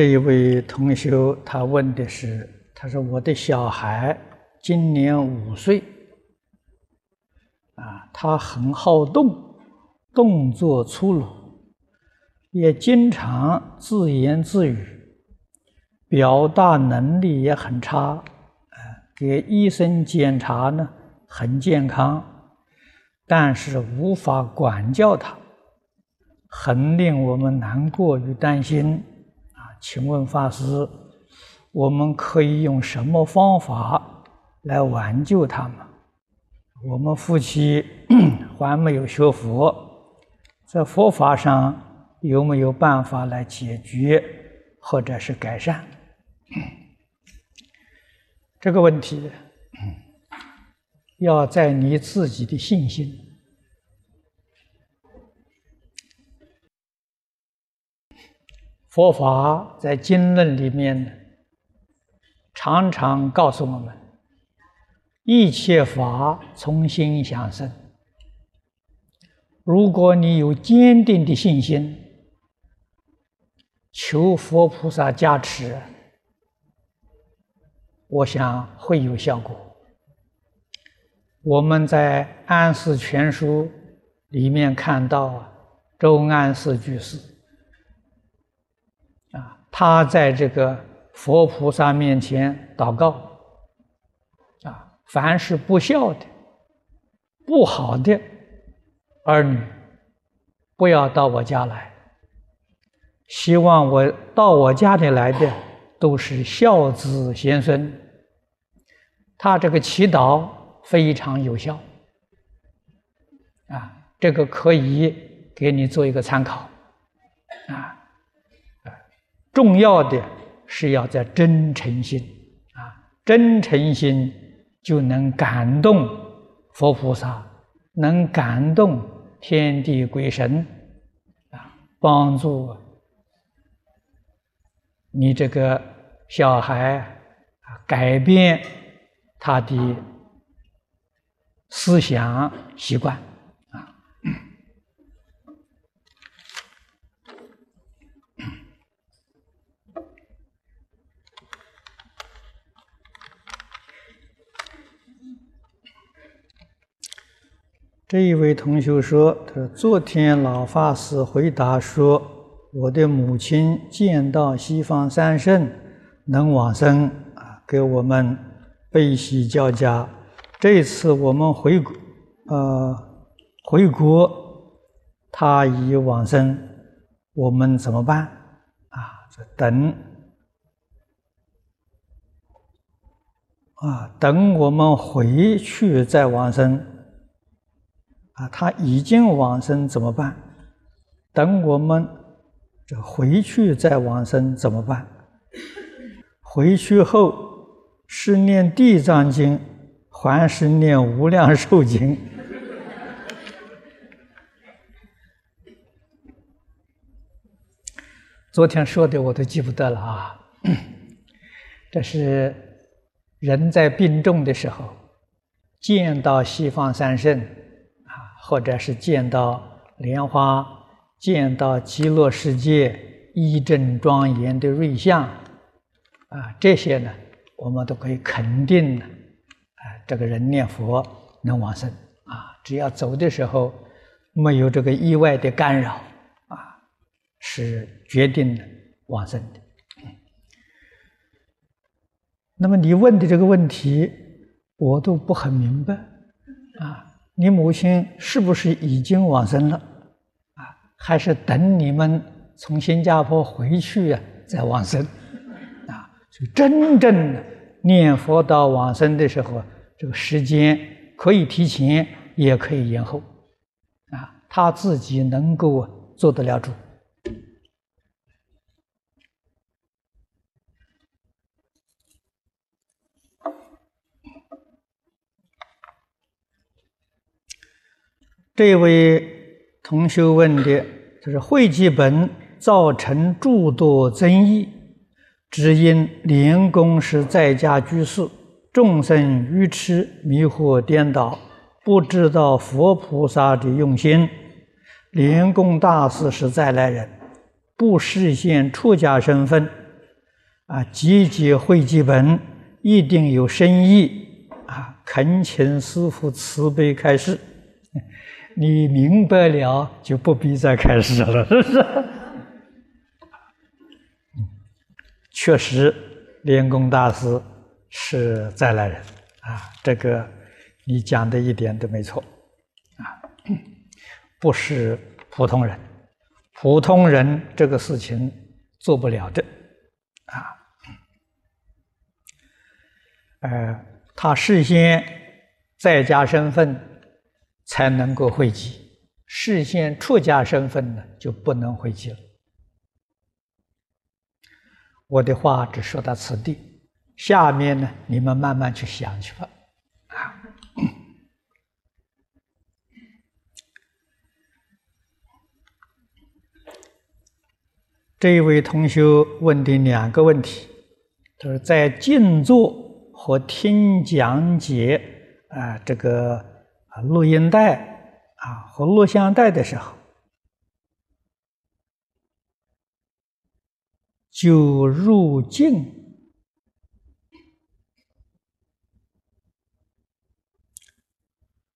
这一位同学他问的是：他说我的小孩今年五岁，啊，他很好动，动作粗鲁，也经常自言自语，表达能力也很差，给医生检查呢很健康，但是无法管教他，很令我们难过与担心。请问法师，我们可以用什么方法来挽救他们？我们夫妻 还没有学佛，在佛法上有没有办法来解决或者是改善这个问题？要在你自己的信心。佛法在经论里面常常告诉我们：一切法从心想生。如果你有坚定的信心，求佛菩萨加持，我想会有效果。我们在《安世全书》里面看到啊周安世居士。他在这个佛菩萨面前祷告，啊，凡是不孝的、不好的儿女，不要到我家来。希望我到我家里来的都是孝子贤孙。他这个祈祷非常有效，啊，这个可以给你做一个参考，啊。重要的是要在真诚心啊，真诚心就能感动佛菩萨，能感动天地鬼神啊，帮助你这个小孩啊改变他的思想习惯。这一位同学说：“他说昨天老法师回答说，我的母亲见到西方三圣能往生啊，给我们悲喜交加。这次我们回国，呃，回国，他已往生，我们怎么办？啊，等，啊，等我们回去再往生。”啊，他已经往生怎么办？等我们这回去再往生怎么办？回去后是念地藏经，还是念无量寿经？昨天说的我都记不得了啊！这是人在病重的时候见到西方三圣。或者是见到莲花，见到极乐世界一正庄严的瑞相，啊，这些呢，我们都可以肯定的，啊，这个人念佛能往生，啊，只要走的时候没有这个意外的干扰，啊，是决定的往生的。那么你问的这个问题，我都不很明白，啊。你母亲是不是已经往生了？啊，还是等你们从新加坡回去啊再往生？啊，所以真正的念佛到往生的时候，这个时间可以提前，也可以延后，啊，他自己能够做得了主。这位同学问的，就是会记本造成诸多争议，只因莲公是在家居士，众生愚痴迷惑颠倒，不知道佛菩萨的用心。莲公大师是再来人，不实现出家身份，啊，集结汇集本一定有深意啊！恳请师父慈悲开示，你明白了就不必再开始了，是不是？确实，莲公大师是再来人啊！这个你讲的一点都没错啊，不是普通人，普通人这个事情做不了的啊。呃，他事先在家身份才能够汇集，事先出家身份呢就不能汇集了。我的话只说到此地，下面呢你们慢慢去想去吧。这一位同学问的两个问题，他说在静坐。和听讲解啊，这个录音带啊和录像带的时候，就入境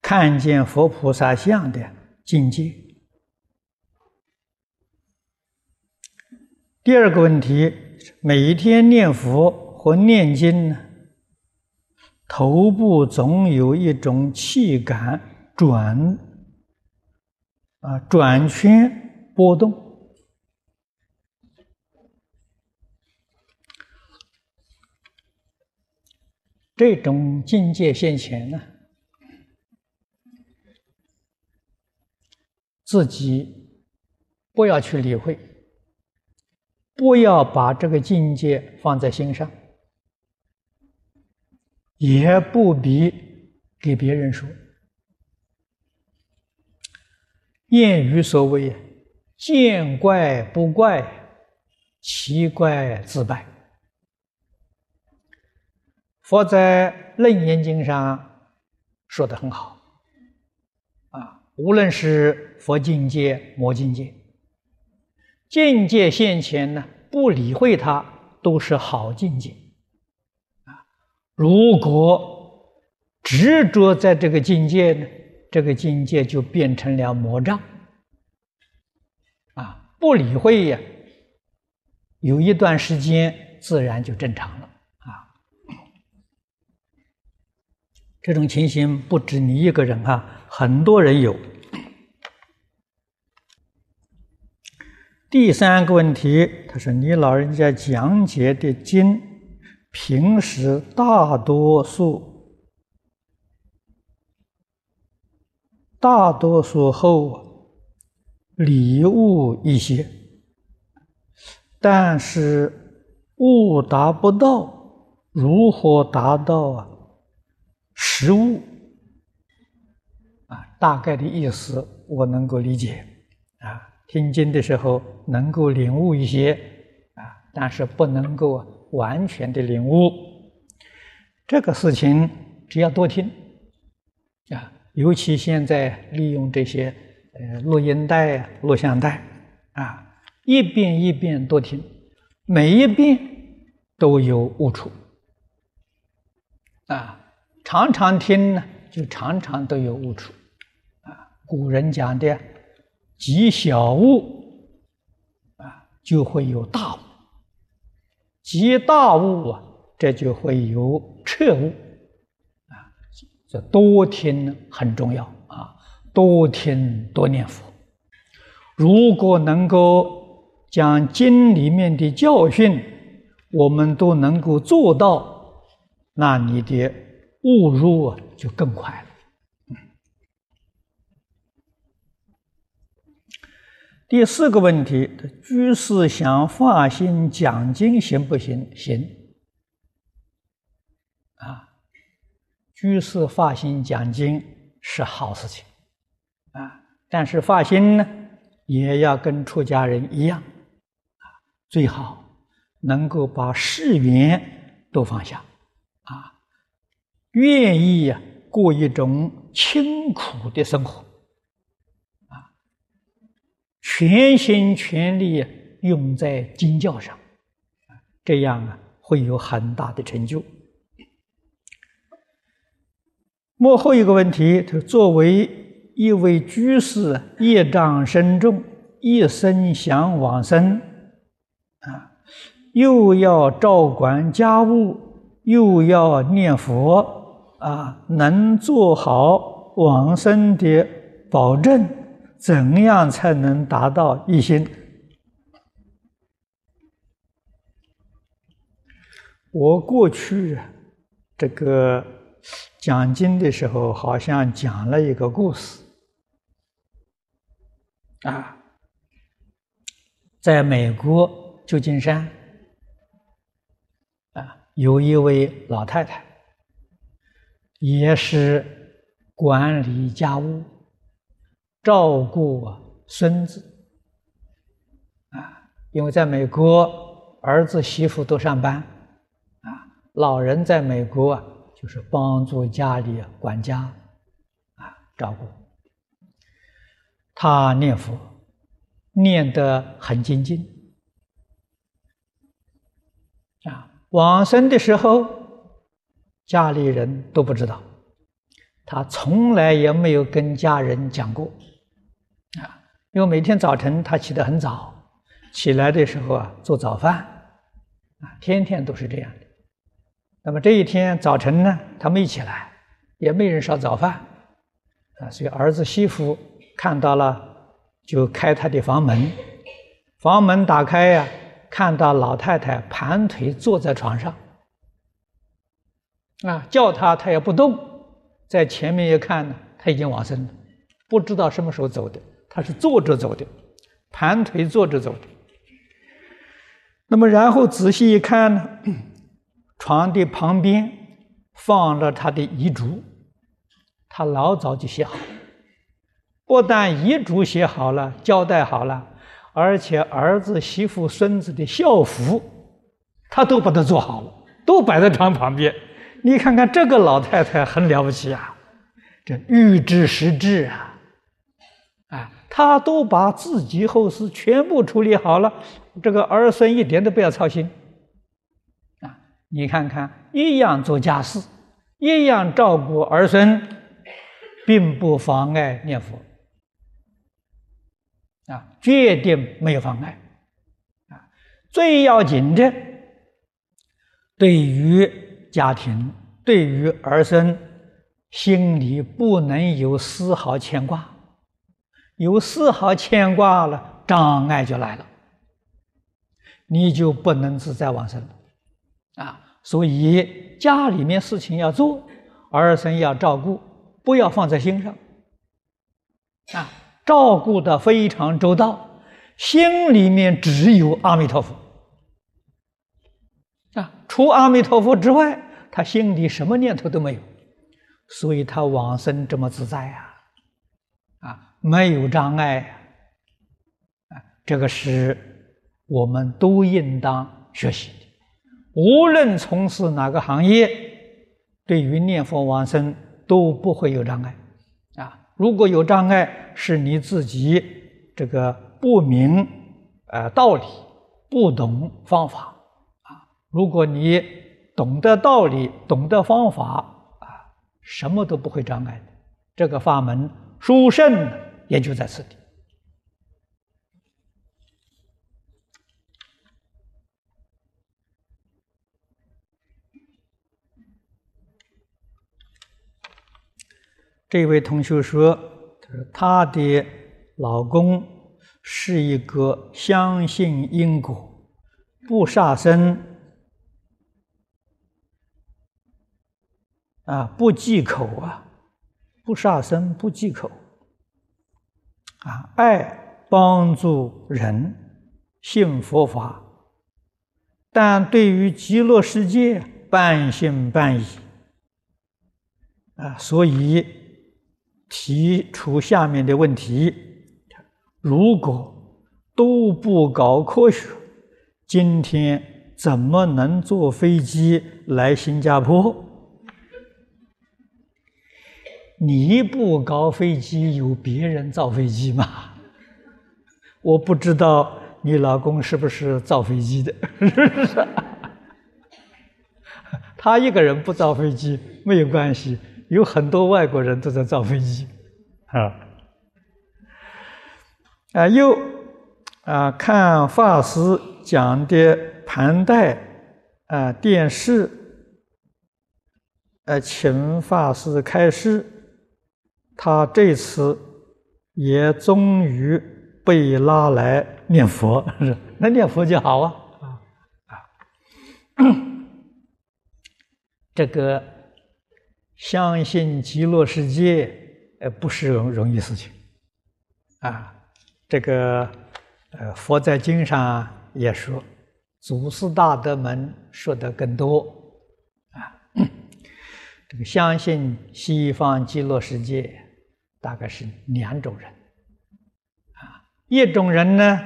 看见佛菩萨像的境界。第二个问题，每一天念佛和念经呢？头部总有一种气感转啊转圈波动，这种境界现前呢，自己不要去理会，不要把这个境界放在心上。也不必给别人说。谚语所谓“见怪不怪，奇怪自败”。佛在《楞严经》上说的很好，啊，无论是佛境界、魔境界，境界现前呢，不理会它，都是好境界。如果执着在这个境界呢，这个境界就变成了魔障啊！不理会呀，有一段时间自然就正常了啊。这种情形不止你一个人啊，很多人有。第三个问题，他说：“你老人家讲解的经。”平时大多数，大多数后礼物一些，但是悟达不到，如何达到啊？实物啊，大概的意思我能够理解啊。听经的时候能够领悟一些啊，但是不能够啊。完全的领悟，这个事情只要多听啊，尤其现在利用这些呃录音带、录像带啊，一遍一遍多听，每一遍都有悟处啊，常常听呢，就常常都有悟处啊。古人讲的“积小悟”啊，就会有大悟。即大悟啊，这就会有彻悟啊。这多听很重要啊，多听多念佛。如果能够将经里面的教训，我们都能够做到，那你的悟入啊就更快了。第四个问题：居士想发心讲经行不行？行。啊，居士发心讲经是好事情，啊，但是发心呢，也要跟出家人一样，啊，最好能够把世缘都放下，啊，愿意呀过一种清苦的生活。全心全力用在经教上，这样啊，会有很大的成就。幕后一个问题，他作为一位居士，业障深重，一生想往生，啊，又要照管家务，又要念佛，啊，能做好往生的保证，怎样才能达到一心？我过去这个。讲经的时候，好像讲了一个故事啊，在美国旧金山啊，有一位老太太，也是管理家务、照顾孙子。啊，因为在美国，儿子媳妇都上班。啊，老人在美国啊。就是帮助家里管家，啊，照顾。他念佛，念得很精进，啊，往生的时候，家里人都不知道，他从来也没有跟家人讲过，因为每天早晨他起得很早，起来的时候啊做早饭，啊，天天都是这样的。那么这一天早晨呢，他没起来，也没人烧早饭，啊，所以儿子媳妇看到了，就开他的房门，房门打开呀，看到老太太盘腿坐在床上，啊，叫他他也不动，在前面一看呢，他已经往生了，不知道什么时候走的，他是坐着走的，盘腿坐着走的。那么然后仔细一看呢。床的旁边放着他的遗嘱，他老早就写好，不但遗嘱写好了，交代好了，而且儿子、媳妇、孙子的校服，他都把它做好了，都摆在床旁边。你看看这个老太太很了不起啊，这预知时至，啊，他都把自己后事全部处理好了，这个儿孙一点都不要操心。啊你看看，一样做家事，一样照顾儿孙，并不妨碍念佛啊，决定没有妨碍啊。最要紧的，对于家庭，对于儿孙，心里不能有丝毫牵挂，有丝毫牵挂了，障碍就来了，你就不能自在往生了。啊，所以家里面事情要做，儿孙要照顾，不要放在心上。啊，照顾的非常周到，心里面只有阿弥陀佛。啊，除阿弥陀佛之外，他心里什么念头都没有，所以他往生这么自在，啊，没有障碍，啊，这个是我们都应当学习的。无论从事哪个行业，对于念佛往生都不会有障碍，啊，如果有障碍，是你自己这个不明呃道理，不懂方法，啊，如果你懂得道理，懂得方法，啊，什么都不会障碍的。这个法门殊胜也就在此地。这位同学说：“他的老公是一个相信因果、不杀生啊，不忌口啊，不杀生、不忌口啊，爱帮助人，信佛法，但对于极乐世界半信半疑啊，所以。”提出下面的问题：如果都不搞科学，今天怎么能坐飞机来新加坡？你不搞飞机，有别人造飞机吗？我不知道你老公是不是造飞机的，是不是？他一个人不造飞机没有关系，有很多外国人都在造飞机，啊，啊又啊看法师讲的盘带啊电视，呃请法师开示，他这次也终于被拉来念佛，那念佛就好啊。这个相信极乐世界，呃，不是容容易事情，啊，这个呃，佛在经上也说，祖师大德们说的更多，啊，这个相信西方极乐世界，大概是两种人，啊，一种人呢，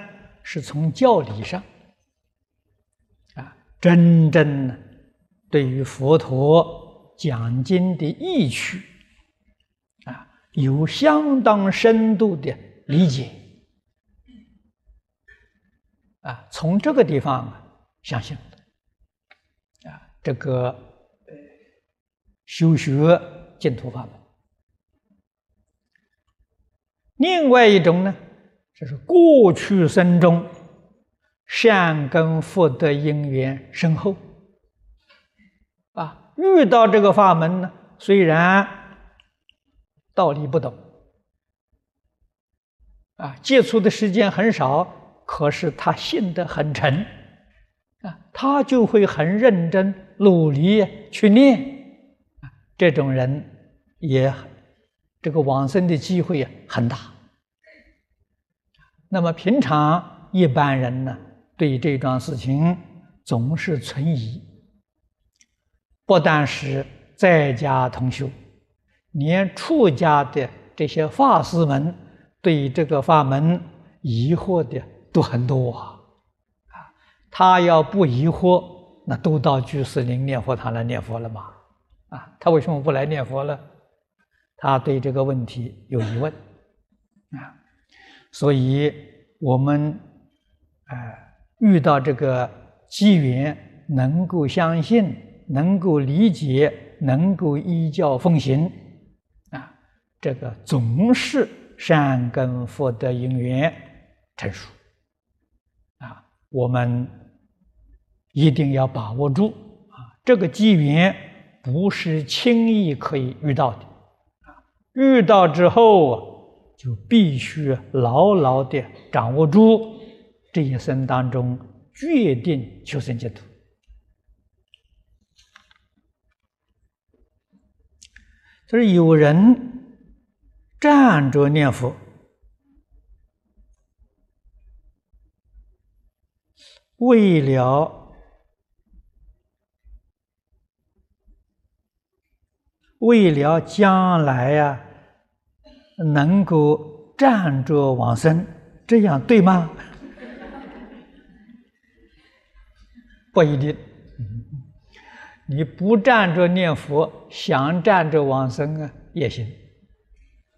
是从教理上。啊真正对于佛陀讲经的意趣啊，有相当深度的理解啊，从这个地方啊相信啊，这个修学净土法门。另外一种呢，就是过去生中。善根福德因缘深厚，啊，遇到这个法门呢，虽然道理不懂，啊，接触的时间很少，可是他信得很沉，啊，他就会很认真努力去念，啊，这种人也这个往生的机会很大。那么平常一般人呢？对这桩事情总是存疑，不但是在家同修，连出家的这些法师们对这个法门疑惑的都很多啊！啊，他要不疑惑，那都到居士林念佛堂来念佛了嘛？啊，他为什么不来念佛呢？他对这个问题有疑问啊，所以我们，哎。遇到这个机缘，能够相信，能够理解，能够依教奉行，啊，这个总是善根福德因缘成熟，啊，我们一定要把握住啊，这个机缘不是轻易可以遇到的，遇到之后啊就必须牢牢的掌握住。这一生当中，决定求生净土。就是有人站着念佛，为了为了将来呀，能够站着往生，这样对吗？不一定，你不站着念佛，想站着往生啊也行，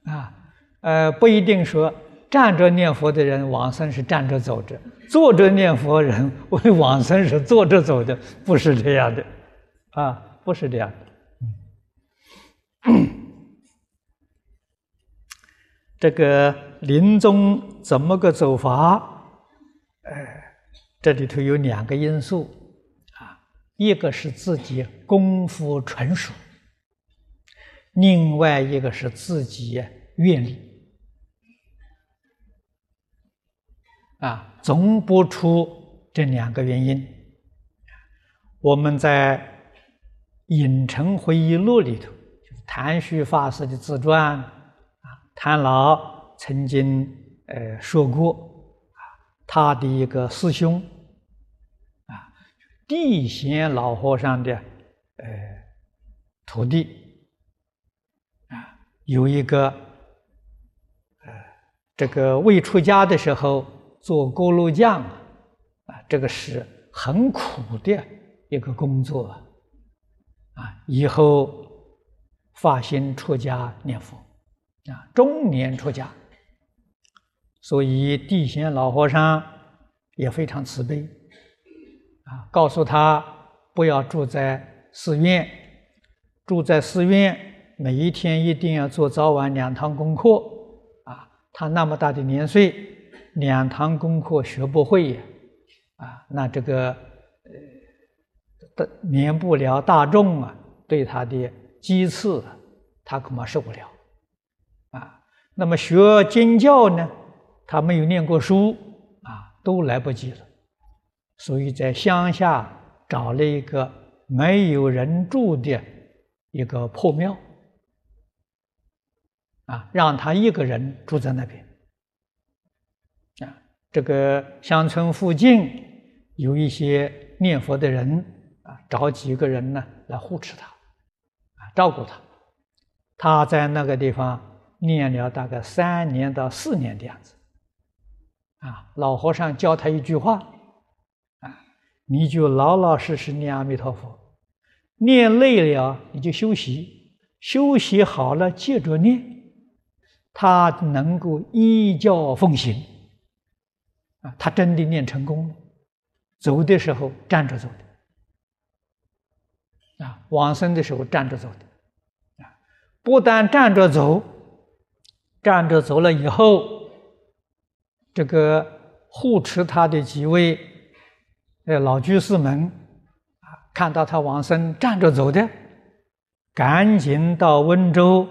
啊，呃，不一定说站着念佛的人往生是站着走着，坐着念佛人为 往生是坐着走的，不是这样的，啊，不是这样的。嗯这个临终怎么个走法？哎，这里头有两个因素。啊一个是自己功夫纯熟，另外一个是自己愿力，啊，总不出这两个原因。我们在《影城回忆录》里头，就是谭旭法师的自传，谭老曾经呃说过啊，他的一个师兄啊。地贤老和尚的呃徒弟啊，有一个呃，这个未出家的时候做锅炉匠啊，这个是很苦的一个工作啊。以后发心出家念佛啊，中年出家，所以地贤老和尚也非常慈悲。啊，告诉他不要住在寺院，住在寺院，每一天一定要做早晚两堂功课啊。他那么大的年岁，两堂功课学不会呀，啊，那这个呃，免不了大众啊对他的讥刺，他恐怕受不了。那么学经教呢，他没有念过书啊，都来不及了。所以在乡下找了一个没有人住的一个破庙，啊，让他一个人住在那边。啊，这个乡村附近有一些念佛的人，啊，找几个人呢来护持他，啊，照顾他。他在那个地方念了大概三年到四年的样子，啊，老和尚教他一句话。啊你就老老实实念阿弥陀佛，念累了你就休息，休息好了接着念，他能够依教奉行，啊，他真的念成功了。走的时候站着走的，啊，往生的时候站着走的，啊，不但站着走，站着走了以后，这个护持他的几位。呃，老居士们啊，看到他往生站着走的，赶紧到温州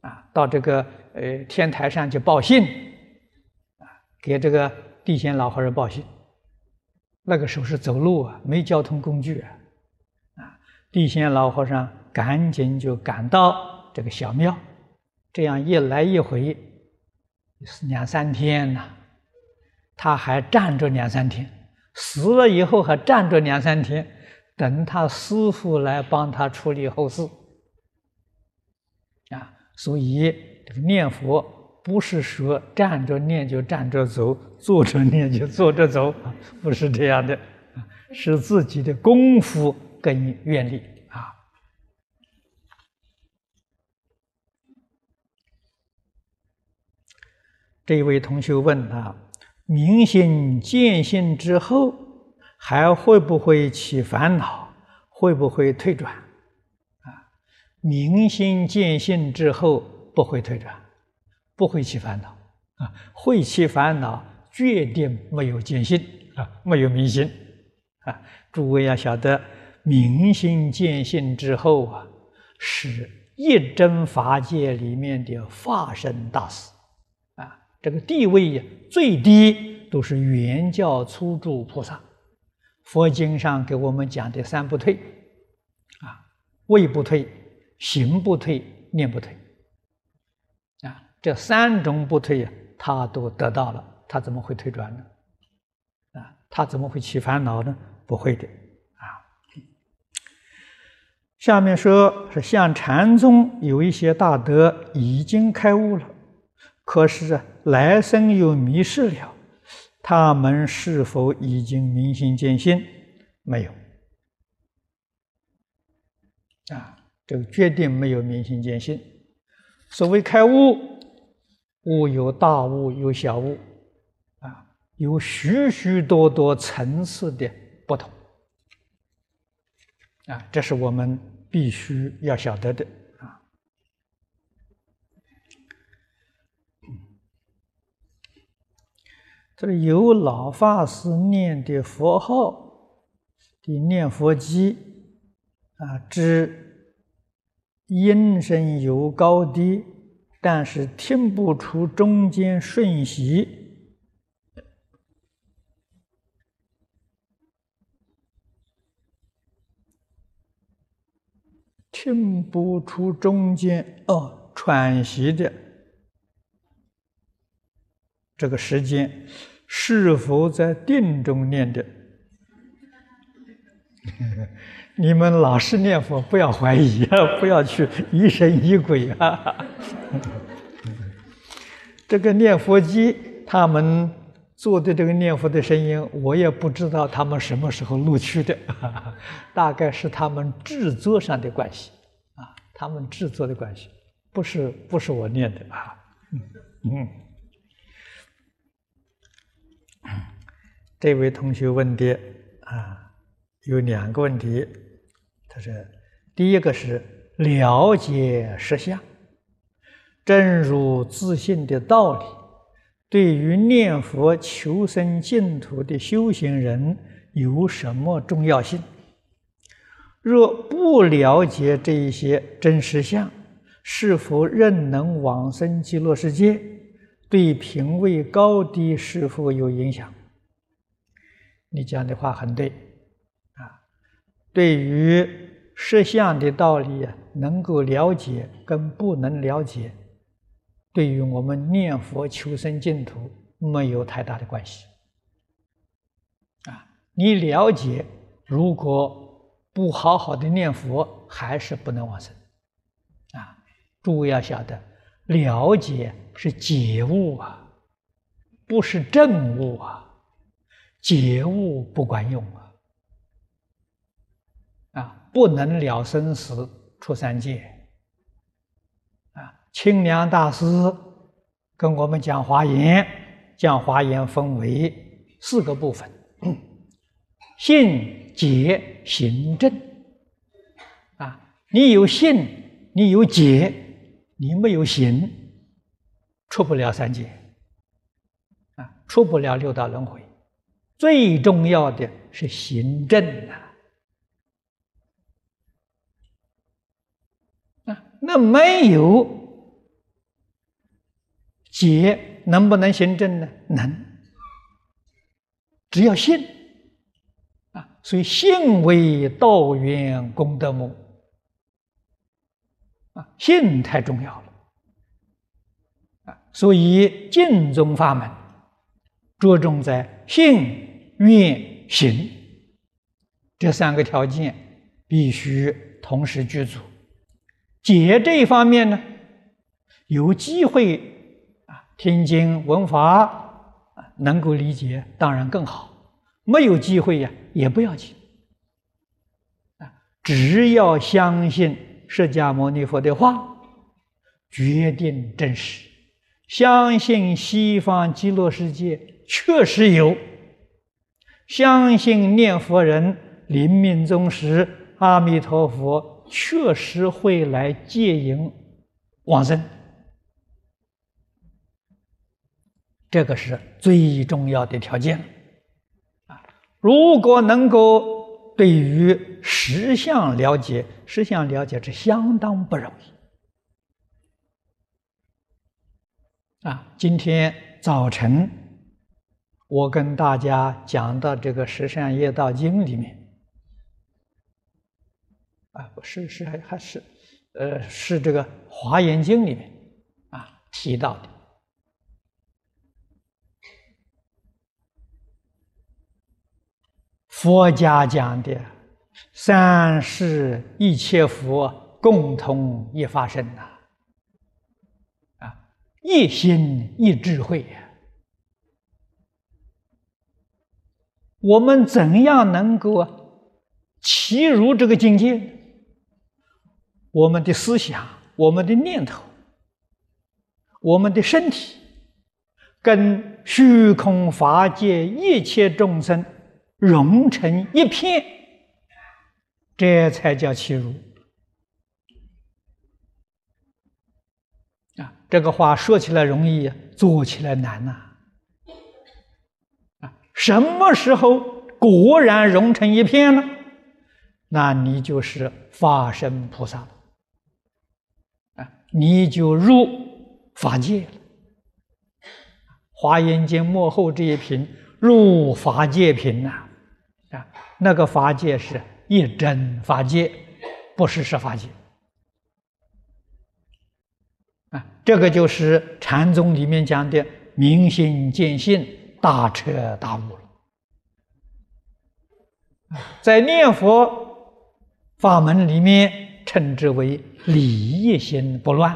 啊，到这个呃天台上去报信啊，给这个地仙老和尚报信。那个时候是走路啊，没交通工具啊，啊，地仙老和尚赶紧就赶到这个小庙，这样一来一回是两三天呐，他还站着两三天。死了以后还站着两三天，等他师傅来帮他处理后事啊。所以这个念佛不是说站着念就站着走，坐着念就坐着走，不是这样的，是自己的功夫跟愿力啊。这一位同学问他。明心见性之后，还会不会起烦恼？会不会退转？啊，明心见性之后不会退转，不会起烦恼啊，会起烦恼，决定没有见性啊，没有明心啊。诸位要晓得，明心见性之后啊，是一真法界里面的化身大师。这个地位，最低都是原教初住菩萨。佛经上给我们讲的三不退，啊，位不退，行不退，念不退，啊，这三种不退呀，他都得到了，他怎么会退转呢？啊，他怎么会起烦恼呢？不会的，啊。下面说是像禅宗有一些大德已经开悟了。可是啊，来生又迷失了，他们是否已经明心见性？没有啊，这个决定没有明心见性。所谓开悟，悟有大悟，有小悟，啊，有许许多多层次的不同，啊，这是我们必须要晓得的。这里有老法师念的佛号的念佛机啊，之音声有高低，但是听不出中间瞬息，听不出中间哦喘息的。这个时间是否在定中念的？你们老是念佛，不要怀疑啊，不要去疑神疑鬼啊。这个念佛机，他们做的这个念佛的声音，我也不知道他们什么时候录取的，大概是他们制作上的关系啊，他们制作的关系，不是不是我念的啊，嗯。这位同学问的啊，有两个问题。他说：“第一个是了解实相，正如自信的道理，对于念佛求生净土的修行人有什么重要性？若不了解这一些真实相，是否仍能往生极乐世界？对品位高低是否有影响？你讲的话很对，啊，对于。实相的道理啊，能够了解跟不能了解，对于我们念佛求生净土没有太大的关系。啊，你了解，如果不好好的念佛，还是不能往生。啊，诸位要晓得，了解是解悟啊，不是证悟啊，解悟不管用啊。啊不能了生死出三界，啊！清凉大师跟我们讲华严，将华严分为四个部分：信、解、行、证。啊，你有信，你有解，你没有行，出不了三界，啊，出不了六道轮回。最重要的是行证啊！那没有解，能不能行正呢？能，只要信啊！所以信为道源功德母啊，信太重要了！所以净宗法门着重在信、愿、行这三个条件，必须同时具足。解这一方面呢，有机会啊听经闻法啊，能够理解当然更好；没有机会呀，也不要紧啊。只要相信释迦牟尼佛的话，决定真实，相信西方极乐世界确实有，相信念佛人临命终时，阿弥陀佛。确实会来接引往生，这个是最重要的条件啊！如果能够对于实相了解，实相了解是相当不容易啊！今天早晨我跟大家讲到这个《十善业道经》里面。啊，不是，是还还是，呃，是这个《华严经》里面啊提到的。佛家讲的三世一切佛共同一发生呐，啊，一心一智慧呀。我们怎样能够契入这个境界？我们的思想、我们的念头、我们的身体，跟虚空法界一切众生融成一片，这才叫契入。啊，这个话说起来容易，做起来难呐！什么时候果然融成一片了？那你就是法身菩萨了。啊你就入法界了，《华严经》幕后这一品入法界品呐，啊，那个法界是一真法界，不是十法界，啊，这个就是禅宗里面讲的明心见性、大彻大悟了。在念佛法门里面。称之为理一心不乱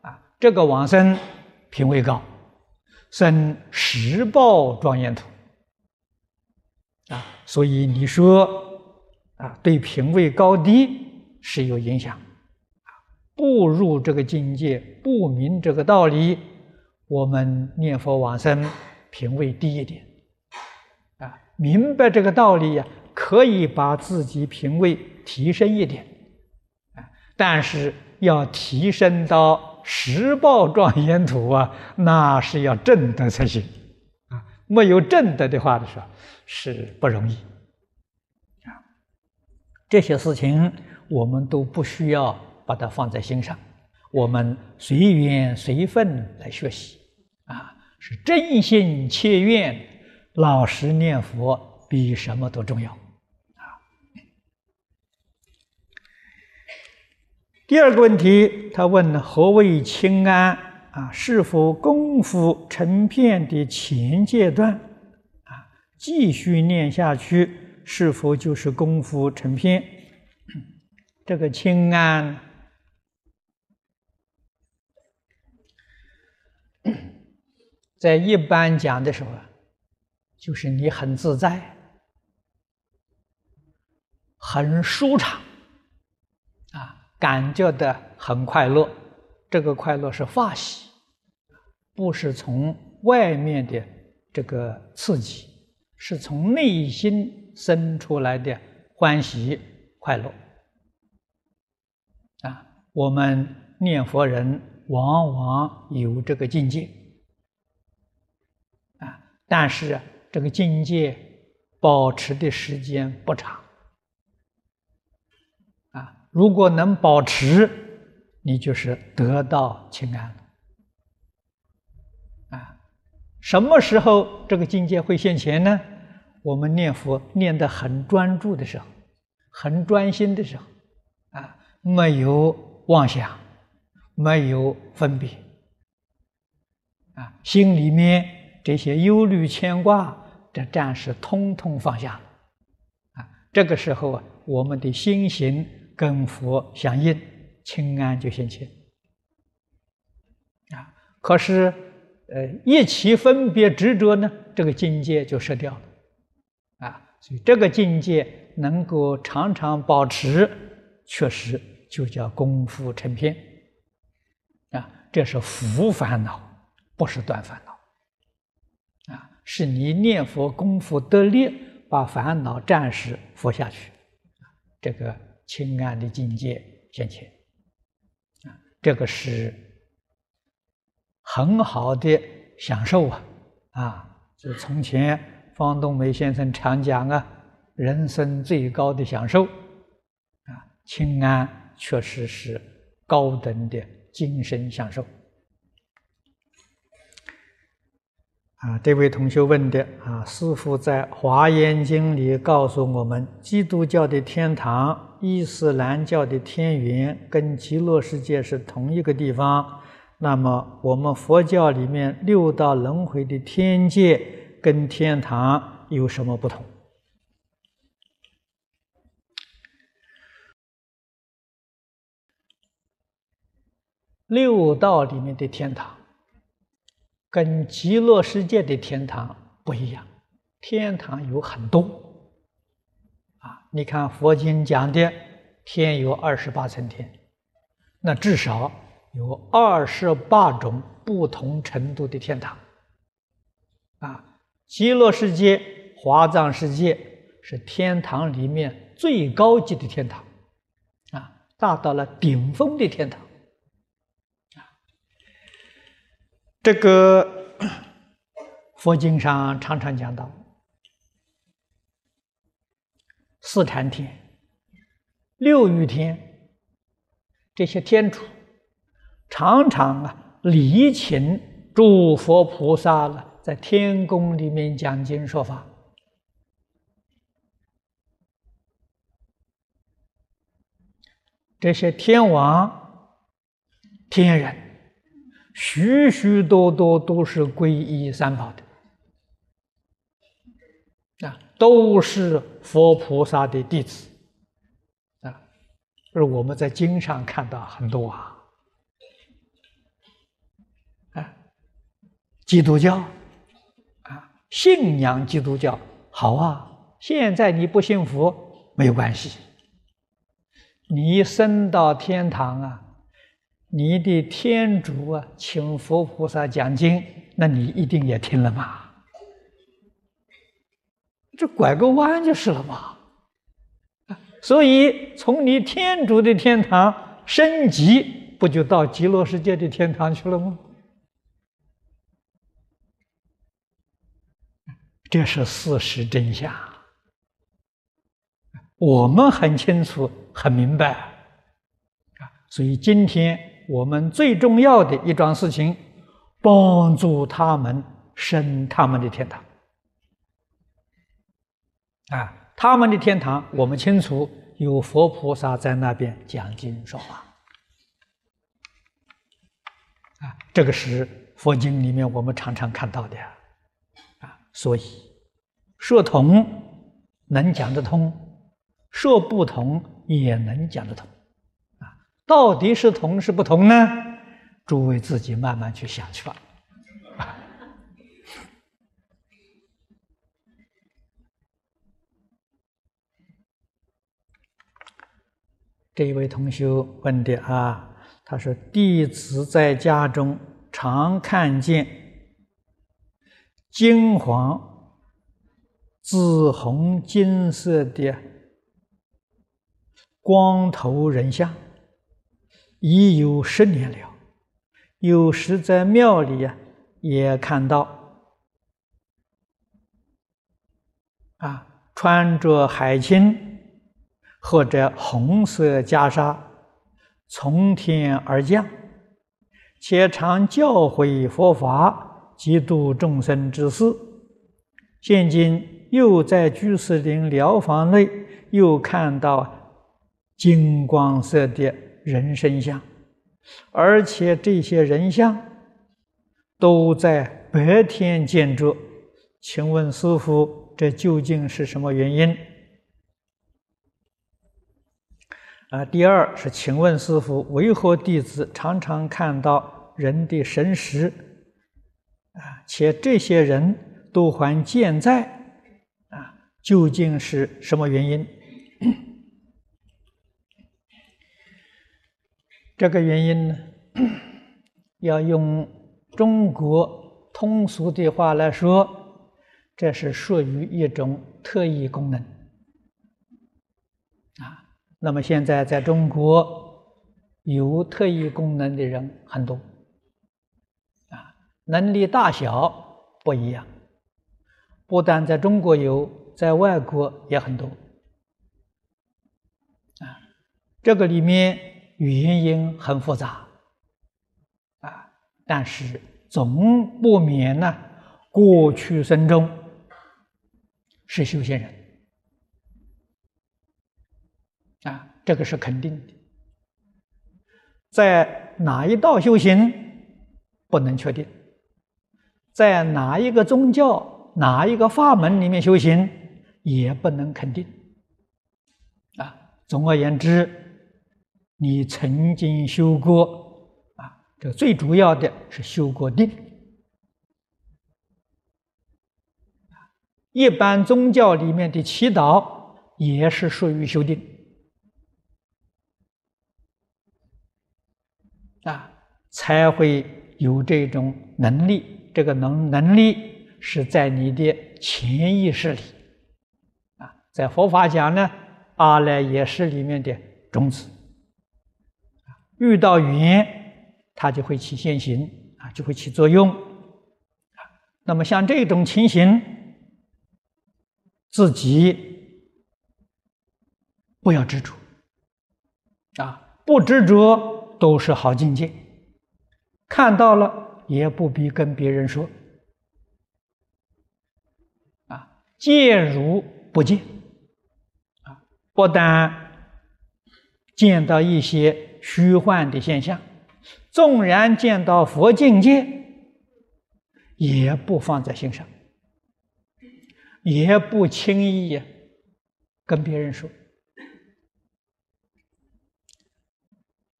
啊，这个往生品位高，生十报庄严土啊，所以你说啊，对品位高低是有影响啊。不入这个境界，不明这个道理，我们念佛往生品位低一点啊。明白这个道理呀，可以把自己品位提升一点啊。但是要提升到十报庄严土啊，那是要正德才行啊！没有正德的话的时候是不容易啊。这些事情我们都不需要把它放在心上，我们随缘随分来学习啊，是真心切愿，老实念佛比什么都重要啊。第二个问题，他问何谓清安啊？是否功夫成片的前阶段啊？继续念下去，是否就是功夫成片？这个清安，在一般讲的时候啊，就是你很自在，很舒畅。啊感觉的很快乐，这个快乐是发喜，不是从外面的这个刺激，是从内心生出来的欢喜快乐。啊，我们念佛人往往有这个境界，但是这个境界保持的时间不长。啊如果能保持，你就是得到清安了。啊，什么时候这个境界会现前呢？我们念佛念得很专注的时候，很专心的时候，啊，没有妄想，没有分别，啊，心里面这些忧虑牵挂，这暂时通通放下了。啊，这个时候啊，我们的心行。跟佛相应，清安就现前。啊，可是，呃，一起分别执着呢，这个境界就失掉了。啊，所以这个境界能够常常保持，确实就叫功夫成片。啊，这是福烦恼，不是断烦恼。是你念佛功夫得力，把烦恼暂时伏下去。这个。清安的境界现前，啊，这个是很好的享受啊！啊，就从前方东梅先生常讲啊，人生最高的享受啊，清安确实是高等的精神享受。啊，这位同学问的啊，师父在《华严经》里告诉我们，基督教的天堂、伊斯兰教的天园跟极乐世界是同一个地方。那么，我们佛教里面六道轮回的天界跟天堂有什么不同？六道里面的天堂。跟极乐世界的天堂不一样，天堂有很多啊！你看佛经讲的天有二十八层天，那至少有二十八种不同程度的天堂啊！极乐世界、华藏世界是天堂里面最高级的天堂啊，达到了顶峰的天堂。这个佛经上常常讲到，四禅天、六欲天这些天主，常常啊礼请诸佛菩萨了，在天宫里面讲经说法，这些天王、天人。许许多多都是皈依三宝的，啊，都是佛菩萨的弟子，啊，而我们在经上看到很多啊，啊，基督教，啊，信仰基督教好啊，现在你不信佛没有关系，你升到天堂啊。你的天主啊，请佛菩萨讲经，那你一定也听了嘛？这拐个弯就是了嘛。所以从你天主的天堂升级，不就到极乐世界的天堂去了吗？这是事实真相，我们很清楚、很明白啊。所以今天我们最重要的一桩事情，帮助他们升他们的天堂。啊，他们的天堂，我们清楚有佛菩萨在那边讲经说法。啊，这个是佛经里面我们常常看到的。啊所以，说同能讲得通，说不同也能讲得通，到底是同是不同呢？诸位自己慢慢去想去吧。这一位同学问的啊，他说：“弟子在家中常看见。”金黄、紫红、金色的光头人像，已有十年了。有时在庙里啊，也看到啊，穿着海青或者红色袈裟，从天而降，且常教诲佛法。极度众生之事，现今又在居士林疗房内又看到金光色的人身像，而且这些人像都在白天见着。请问师傅，这究竟是什么原因？啊，第二是，请问师傅，为何弟子常常看到人的神识？啊，且这些人都还健在，啊，究竟是什么原因？这个原因呢，要用中国通俗的话来说，这是属于一种特异功能。啊，那么现在在中国有特异功能的人很多啊。能力大小不一样，不但在中国有，在外国也很多。啊，这个里面原因很复杂，啊，但是总不免呢，过去生中是修仙人，啊，这个是肯定的。在哪一道修行不能确定。在哪一个宗教、哪一个法门里面修行，也不能肯定。啊，总而言之，你曾经修过啊，这最主要的是修过定。一般宗教里面的祈祷也是属于修定。啊，才会有这种能力。这个能能力是在你的潜意识里，啊，在佛法讲呢，阿赖耶识里面的种子，遇到缘，它就会起现行，啊，就会起作用，那么像这种情形，自己不要执着，啊，不执着都是好境界，看到了。也不必跟别人说，啊，见如不见，啊，不但见到一些虚幻的现象，纵然见到佛境界，也不放在心上，也不轻易跟别人说，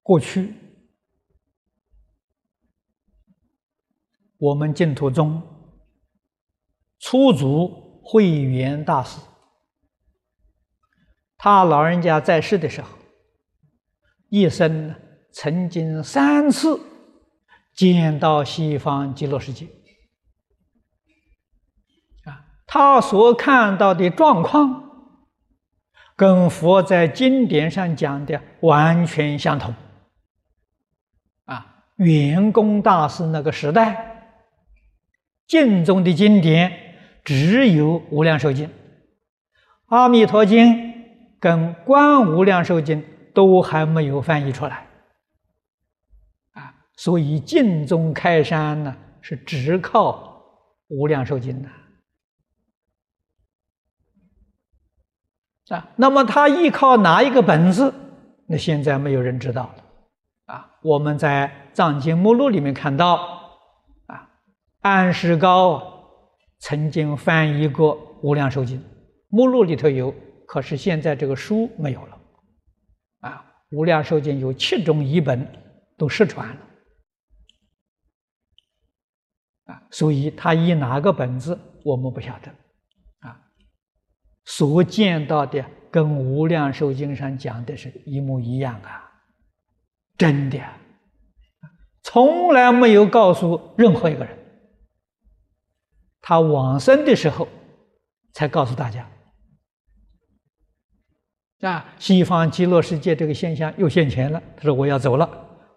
过去。我们净土宗初祖慧远大师，他老人家在世的时候，一生曾经三次见到西方极乐世界。啊，他所看到的状况，跟佛在经典上讲的完全相同。啊圆工大师那个时代，经中的经典只有《无量寿经》，《阿弥陀经》跟《观无量寿经》都还没有翻译出来，啊，所以净宗开山呢是只靠《无量寿经》的，啊，那么他依靠哪一个本子？那现在没有人知道了。啊，我们在藏经目录里面看到，啊，安世高曾经翻译过《无量寿经》，目录里头有，可是现在这个书没有了。《无量寿经》有七种译本都失传了。啊，所以他以哪个本子我们不晓得。啊，所见到的跟《无量寿经》上讲的是一模一样啊。真的，从来没有告诉任何一个人。他往生的时候，才告诉大家。啊，西方极乐世界这个现象又现前了。他说：“我要走了。”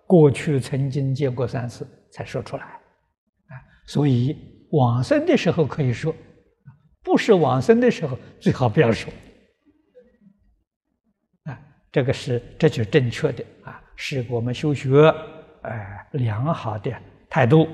过去曾经见过三次，才说出来。啊，所以往生的时候可以说，不是往生的时候最好不要说。啊，这个是这就正确的啊。是我们修学，呃，良好的态度。